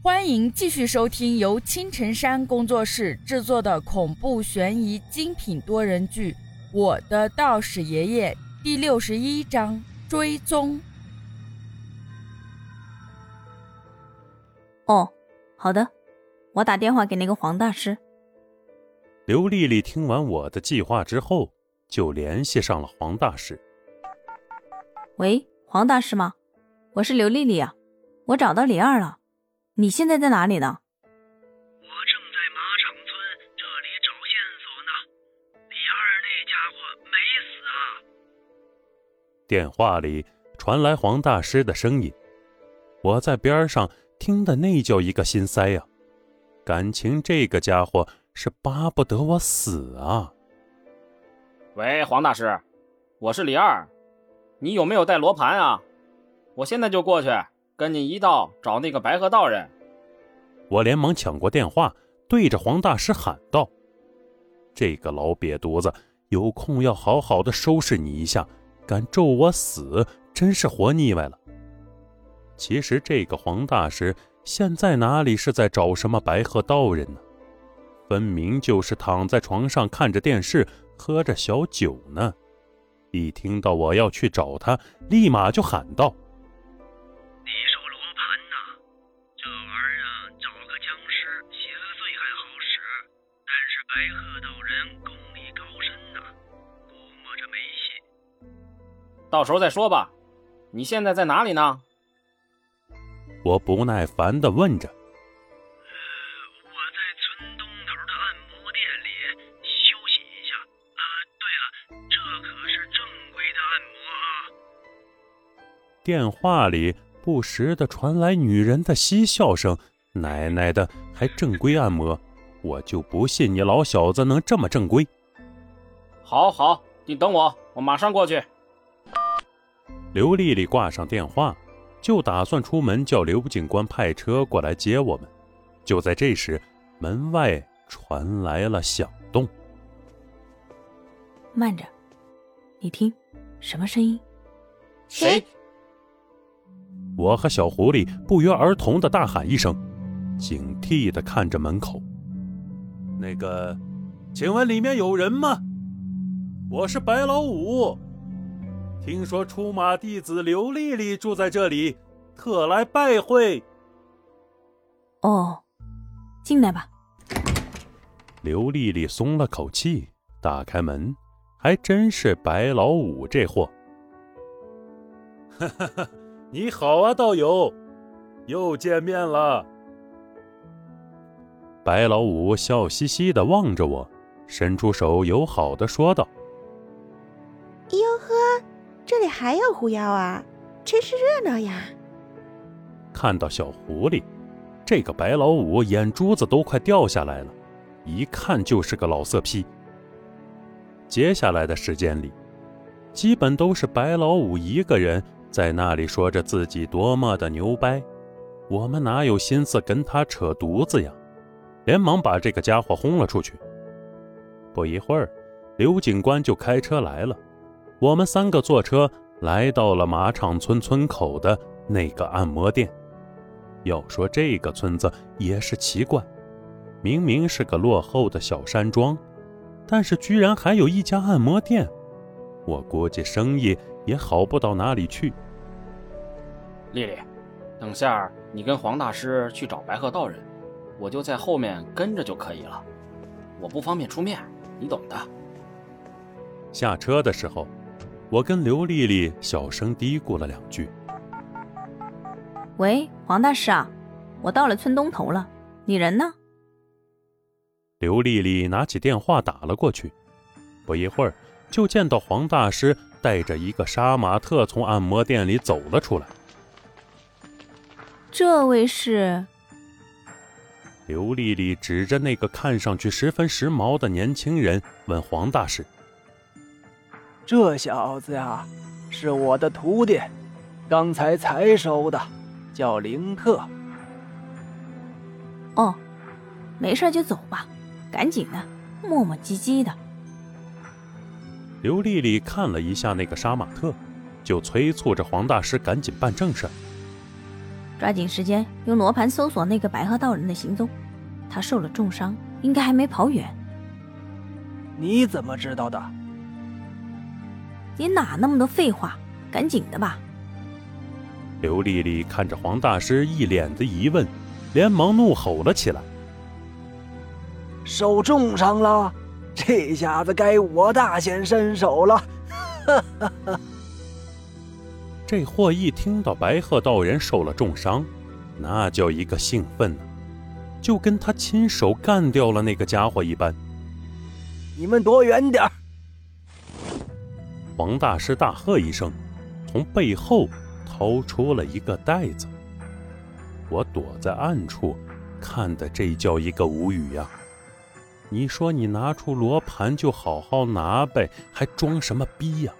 欢迎继续收听由青城山工作室制作的恐怖悬疑精品多人剧《我的道士爷爷》第六十一章追踪。哦，好的，我打电话给那个黄大师。刘丽丽听完我的计划之后，就联系上了黄大师。喂，黄大师吗？我是刘丽丽啊，我找到李二了。你现在在哪里呢？我正在马场村这里找线索呢。李二那家伙没死啊！电话里传来黄大师的声音，我在边上听的那叫一个心塞呀！感情这个家伙是巴不得我死啊！喂，黄大师，我是李二，你有没有带罗盘啊？我现在就过去。跟你一道找那个白鹤道人。我连忙抢过电话，对着黄大师喊道：“这个老瘪犊子，有空要好好的收拾你一下！敢咒我死，真是活腻歪了。”其实这个黄大师现在哪里是在找什么白鹤道人呢？分明就是躺在床上看着电视，喝着小酒呢。一听到我要去找他，立马就喊道。到时候再说吧。你现在在哪里呢？我不耐烦的问着。呃，我在村东头的按摩店里休息一下。啊，对了，这可是正规的按摩啊。电话里不时的传来女人的嬉笑声。奶奶的，还正规按摩？我就不信你老小子能这么正规。好好，你等我，我马上过去。刘丽丽挂上电话，就打算出门叫刘警官派车过来接我们。就在这时，门外传来了响动。慢着，你听，什么声音？谁？我和小狐狸不约而同的大喊一声，警惕的看着门口。那个，请问里面有人吗？我是白老五，听说出马弟子刘丽丽住在这里，特来拜会。哦，进来吧。刘丽丽松了口气，打开门，还真是白老五这货。哈哈哈，你好啊，道友，又见面了。白老五笑嘻嘻的望着我，伸出手友好的说道：“还有狐妖啊，真是热闹呀！”看到小狐狸，这个白老五眼珠子都快掉下来了，一看就是个老色批。接下来的时间里，基本都是白老五一个人在那里说着自己多么的牛掰，我们哪有心思跟他扯犊子呀？连忙把这个家伙轰了出去。不一会儿，刘警官就开车来了。我们三个坐车来到了马场村村口的那个按摩店。要说这个村子也是奇怪，明明是个落后的小山庄，但是居然还有一家按摩店。我估计生意也好不到哪里去。丽丽，等下你跟黄大师去找白鹤道人。我就在后面跟着就可以了，我不方便出面，你懂的。下车的时候，我跟刘丽丽小声嘀咕了两句：“喂，黄大师啊，我到了村东头了，你人呢？”刘丽丽拿起电话打了过去，不一会儿就见到黄大师带着一个杀马特从按摩店里走了出来。这位是？刘丽丽指着那个看上去十分时髦的年轻人，问黄大师：“这小子呀，是我的徒弟，刚才才收的，叫林克。”哦，没事就走吧，赶紧的，磨磨唧唧的。刘丽丽看了一下那个杀马特，就催促着黄大师赶紧办正事。抓紧时间用罗盘搜索那个白鹤道人的行踪。他受了重伤，应该还没跑远。你怎么知道的？你哪那么多废话？赶紧的吧！刘丽丽看着黄大师一脸的疑问，连忙怒吼了起来：“受重伤了，这下子该我大显身手了！”哈哈哈！这货一听到白鹤道人受了重伤，那叫一个兴奋呢，就跟他亲手干掉了那个家伙一般。你们躲远点！黄大师大喝一声，从背后掏出了一个袋子。我躲在暗处，看的这叫一个无语呀！你说你拿出罗盘就好好拿呗，还装什么逼呀？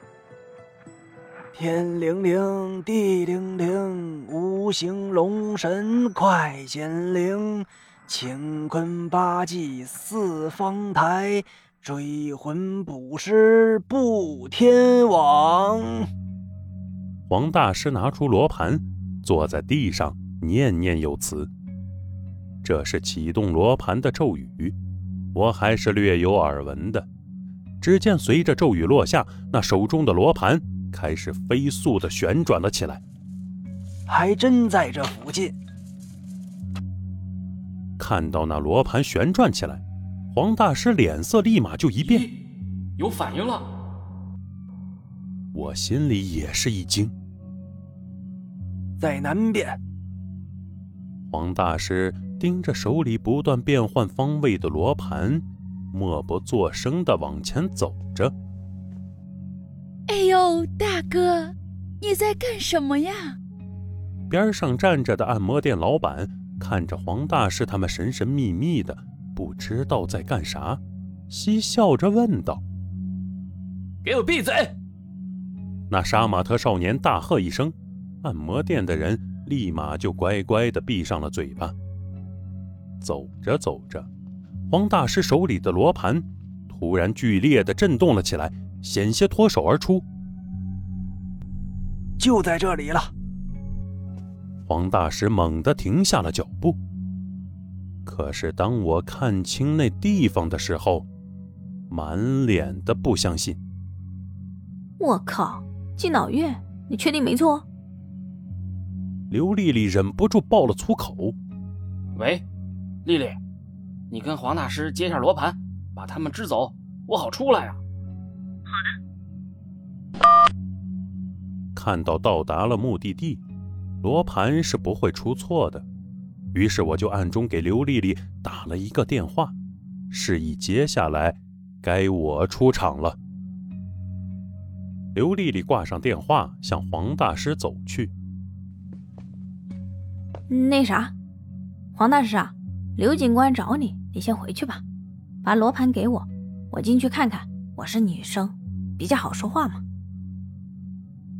天灵灵，地灵灵，无形龙神快显灵，乾坤八纪四方台。追魂捕尸布天网。黄大师拿出罗盘，坐在地上念念有词。这是启动罗盘的咒语，我还是略有耳闻的。只见随着咒语落下，那手中的罗盘开始飞速的旋转了起来。还真在这附近。看到那罗盘旋转起来。黄大师脸色立马就一变，有反应了。我心里也是一惊。在南边，黄大师盯着手里不断变换方位的罗盘，默不作声的往前走着。哎呦，大哥，你在干什么呀？边上站着的按摩店老板看着黄大师他们神神秘秘的。不知道在干啥，嬉笑着问道：“给我闭嘴！”那杀马特少年大喝一声，按摩店的人立马就乖乖的闭上了嘴巴。走着走着，黄大师手里的罗盘突然剧烈的震动了起来，险些脱手而出。就在这里了！黄大师猛地停下了脚步。可是当我看清那地方的时候，满脸的不相信。我靠，敬老院？你确定没错？刘丽丽忍不住爆了粗口。喂，丽丽，你跟黄大师接下罗盘，把他们支走，我好出来啊。好的。看到到达了目的地，罗盘是不会出错的。于是我就暗中给刘丽丽打了一个电话，示意接下来该我出场了。刘丽丽挂上电话，向黄大师走去。那啥，黄大师啊，刘警官找你，你先回去吧，把罗盘给我，我进去看看。我是女生，比较好说话嘛。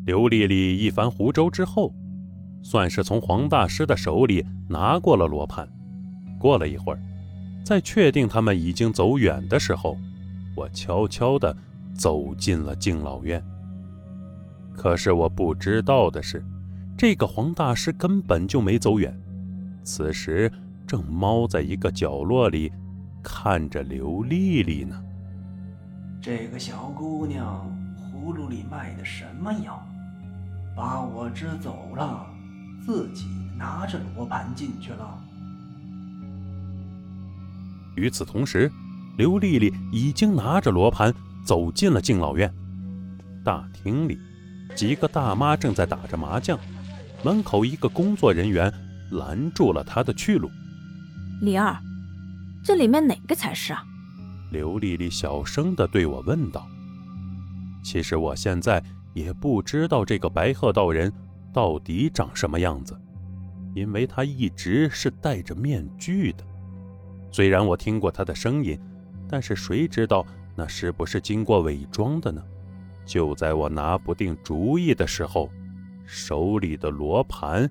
刘丽丽一番胡诌之后。算是从黄大师的手里拿过了罗盘。过了一会儿，在确定他们已经走远的时候，我悄悄地走进了敬老院。可是我不知道的是，这个黄大师根本就没走远，此时正猫在一个角落里看着刘丽丽呢。这个小姑娘葫芦里卖的什么药？把我支走了。自己拿着罗盘进去了。与此同时，刘丽丽已经拿着罗盘走进了敬老院。大厅里，几个大妈正在打着麻将，门口一个工作人员拦住了她的去路。李二，这里面哪个才是啊？刘丽丽小声的对我问道。其实我现在也不知道这个白鹤道人。到底长什么样子？因为他一直是戴着面具的。虽然我听过他的声音，但是谁知道那是不是经过伪装的呢？就在我拿不定主意的时候，手里的罗盘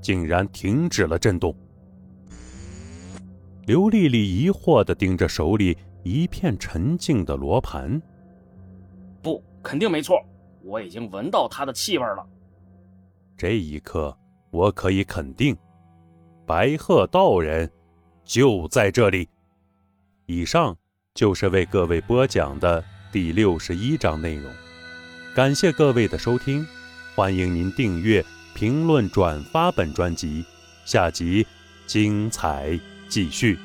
竟然停止了震动。刘丽丽疑惑地盯着手里一片沉静的罗盘。不，肯定没错，我已经闻到它的气味了。这一刻，我可以肯定，白鹤道人就在这里。以上就是为各位播讲的第六十一章内容，感谢各位的收听，欢迎您订阅、评论、转发本专辑，下集精彩继续。